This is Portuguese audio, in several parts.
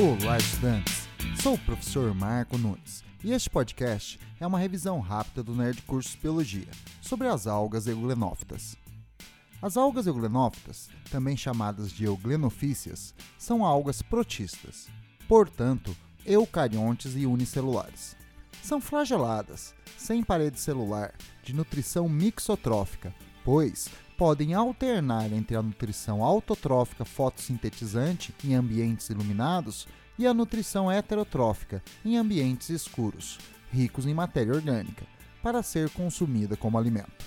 Olá, estudantes! Sou o professor Marco Nunes e este podcast é uma revisão rápida do Nerd Cursos Biologia sobre as algas euglenofitas. As algas euglenofitas, também chamadas de euglenofícias, são algas protistas, portanto, eucariontes e unicelulares. São flageladas, sem parede celular, de nutrição mixotrófica, pois podem alternar entre a nutrição autotrófica fotossintetizante em ambientes iluminados e a nutrição heterotrófica em ambientes escuros, ricos em matéria orgânica, para ser consumida como alimento.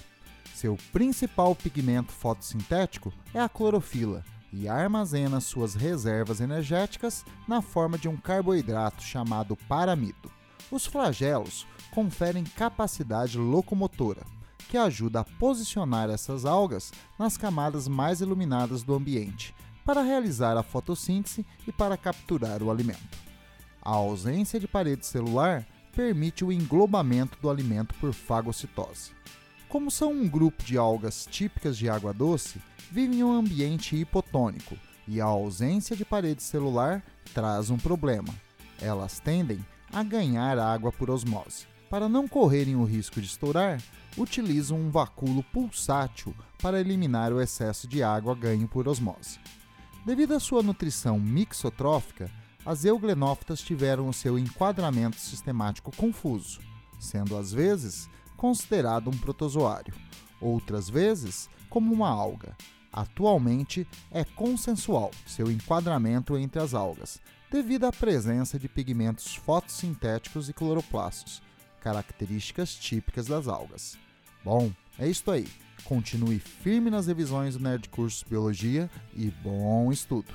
Seu principal pigmento fotossintético é a clorofila e armazena suas reservas energéticas na forma de um carboidrato chamado paramido. Os flagelos conferem capacidade locomotora, que ajuda a posicionar essas algas nas camadas mais iluminadas do ambiente, para realizar a fotossíntese e para capturar o alimento. A ausência de parede celular permite o englobamento do alimento por fagocitose. Como são um grupo de algas típicas de água doce, vivem em um ambiente hipotônico e a ausência de parede celular traz um problema. Elas tendem a ganhar água por osmose. Para não correrem o risco de estourar, utilizam um vacúolo pulsátil para eliminar o excesso de água ganho por osmose. Devido à sua nutrição mixotrófica, as euglenófitas tiveram o seu enquadramento sistemático confuso, sendo às vezes considerado um protozoário, outras vezes como uma alga. Atualmente é consensual seu enquadramento entre as algas, devido à presença de pigmentos fotossintéticos e cloroplastos, características típicas das algas. Bom, é isto aí. Continue firme nas revisões do Nerd Cursos Biologia e bom estudo!